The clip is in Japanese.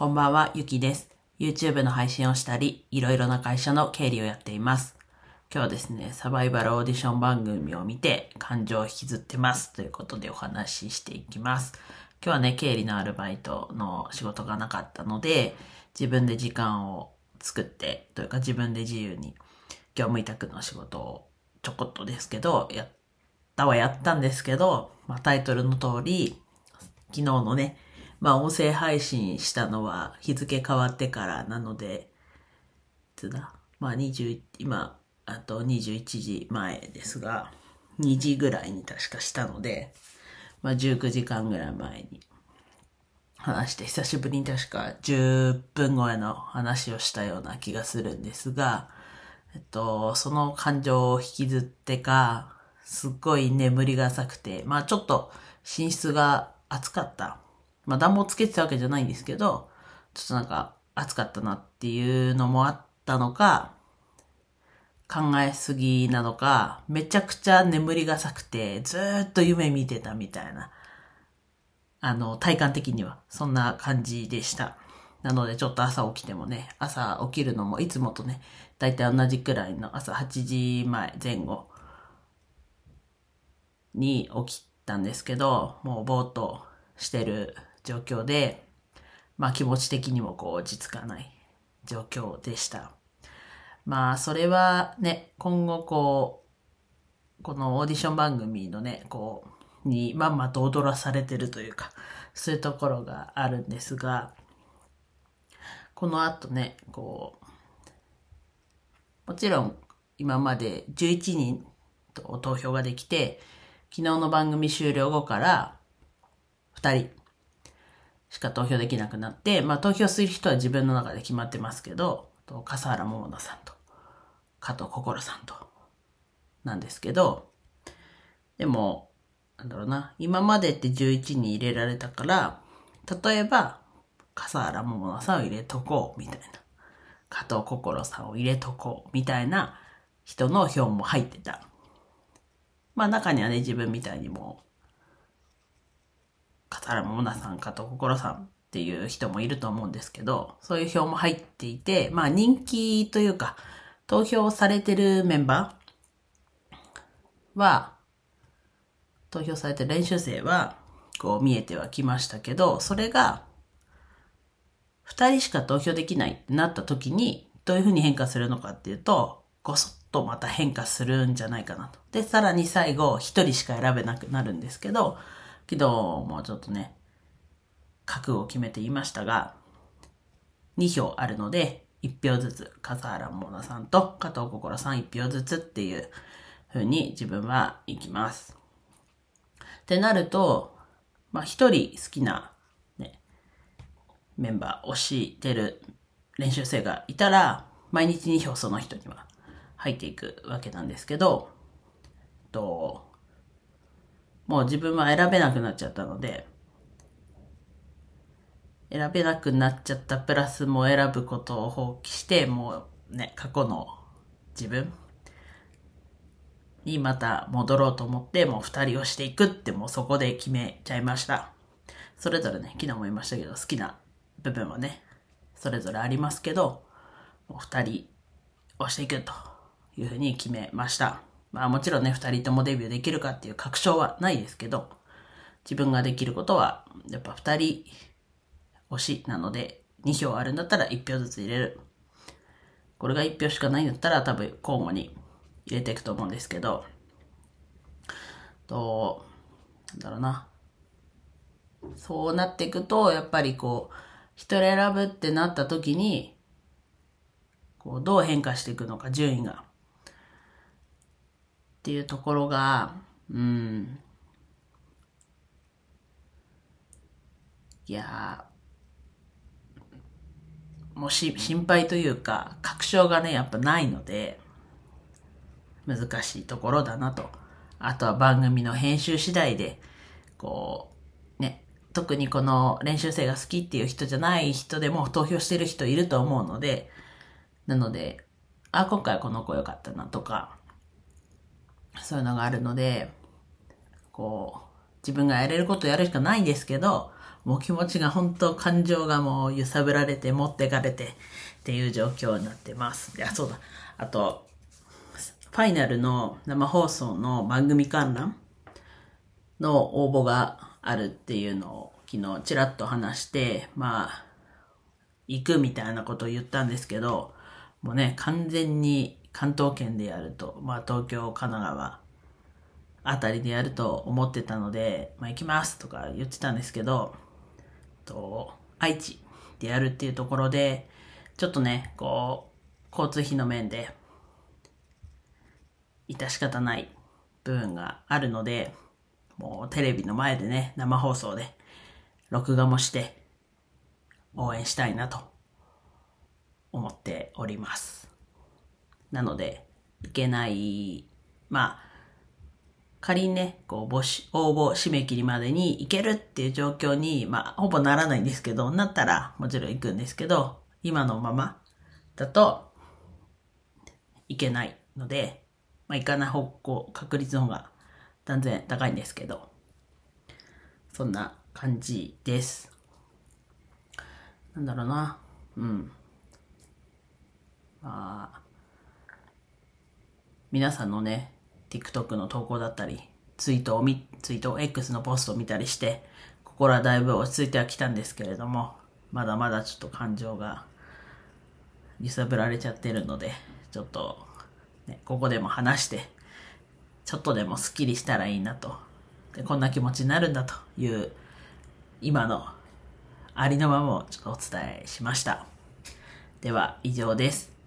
こんばんは、ゆきです。YouTube の配信をしたり、いろいろな会社の経理をやっています。今日はですね、サバイバルオーディション番組を見て感情を引きずってますということでお話ししていきます。今日はね、経理のアルバイトの仕事がなかったので、自分で時間を作って、というか自分で自由に業務委託の仕事をちょこっとですけど、やったはやったんですけど、まあ、タイトルの通り、昨日のね、まあ音声配信したのは日付変わってからなので、いつだまあ20、今、あと21時前ですが、2時ぐらいに確かしたので、まあ19時間ぐらい前に話して、久しぶりに確か10分超えの話をしたような気がするんですが、えっと、その感情を引きずってか、すっごい眠りが浅くて、まあちょっと寝室が暑かった。まあ暖房つけてたわけじゃないんですけど、ちょっとなんか暑かったなっていうのもあったのか、考えすぎなのか、めちゃくちゃ眠りが浅くて、ずーっと夢見てたみたいな、あの、体感的には、そんな感じでした。なので、ちょっと朝起きてもね、朝起きるのもいつもとね、だいたい同じくらいの朝8時前前後に起きたんですけど、もうぼーっとしてる状況で、まあ気持ち的にもこう落ち着かない状況でした。まあそれはね、今後こう、このオーディション番組のね、こう、にまんまと踊らされてるというか、そういうところがあるんですが、この後ね、こう、もちろん今まで11人と投票ができて、昨日の番組終了後から2人しか投票できなくなって、まあ投票する人は自分の中で決まってますけど、と笠原桃奈さんと加藤心さんとなんですけど、でも、なんだろうな、今までって11人入れられたから、例えば、笠原桃奈さんを入れとこうみたいな、加藤心さんを入れとこうみたいな人の票も入ってた。まあ中にはね、自分みたいにも、笠原桃奈さん、加藤心さんっていう人もいると思うんですけど、そういう票も入っていて、まあ人気というか、投票されてるメンバーは、投票されてる練習生は、こう見えてはきましたけど、それが、二人しか投票できないってなった時に、どういうふうに変化するのかっていうと、ごそっとまた変化するんじゃないかなと。で、さらに最後、一人しか選べなくなるんですけど、昨日もうちょっとね、覚悟を決めていましたが、2票あるので、1票ずつ、笠原桃奈さんと加藤心さん1票ずつっていう風に自分は行きます。ってなると、まあ一人好きな、ね、メンバー、推してる練習生がいたら、毎日2票その人には入っていくわけなんですけど、と、もう自分は選べなくなっちゃったので、選べなくなっちゃったプラスも選ぶことを放棄して、もうね、過去の自分にまた戻ろうと思って、もう二人をしていくってもうそこで決めちゃいました。それぞれね、昨日も言いましたけど、好きな部分はね、それぞれありますけど、もう二人をしていくというふうに決めました。まあもちろんね、二人ともデビューできるかっていう確証はないですけど、自分ができることは、やっぱ二人推しなので、2票あるんだったら1票ずつ入れる。これが1票しかないんだったら多分交互に入れていくと思うんですけど、と、なんだろうな。そうなっていくと、やっぱりこう、一人選ぶってなった時に、こう、どう変化していくのか、順位が。っていうところが、うん。いやもうし心配というか、確証がね、やっぱないので、難しいところだなと。あとは番組の編集次第で、こう、ね、特にこの練習生が好きっていう人じゃない人でも投票してる人いると思うので、なので、あ、今回この子良かったなとか、そういうのがあるので、こう、自分がやれることやるしかないんですけど、もう気持ちが本当感情がもう揺さぶられて持ってかれてっていう状況になってます。いや、そうだ。あと、ファイナルの生放送の番組観覧の応募があるっていうのを昨日ちらっと話して、まあ、行くみたいなことを言ったんですけど、もうね、完全に関東圏でやると、まあ東京、神奈川あたりでやると思ってたので、まあ行きますとか言ってたんですけど、と、愛知でやるっていうところで、ちょっとね、こう、交通費の面で、致し方ない部分があるので、もうテレビの前でね、生放送で、録画もして、応援したいなと思っております。なので、いけない、まあ、仮にね、こう、募集、応募締め切りまでに行けるっていう状況に、まあ、ほぼならないんですけど、なったらもちろん行くんですけど、今のままだと、いけないので、まあ、行かない方向、確率の方が断然高いんですけど、そんな感じです。なんだろうな。うん。まあ、皆さんのね、TikTok の投稿だったり、ツイートを見、ツイート、X のポストを見たりして、心はだいぶ落ち着いてはきたんですけれども、まだまだちょっと感情が揺さぶられちゃってるので、ちょっと、ね、ここでも話して、ちょっとでもスッキリしたらいいなと。でこんな気持ちになるんだという、今のありのままをちょっとお伝えしました。では以上です。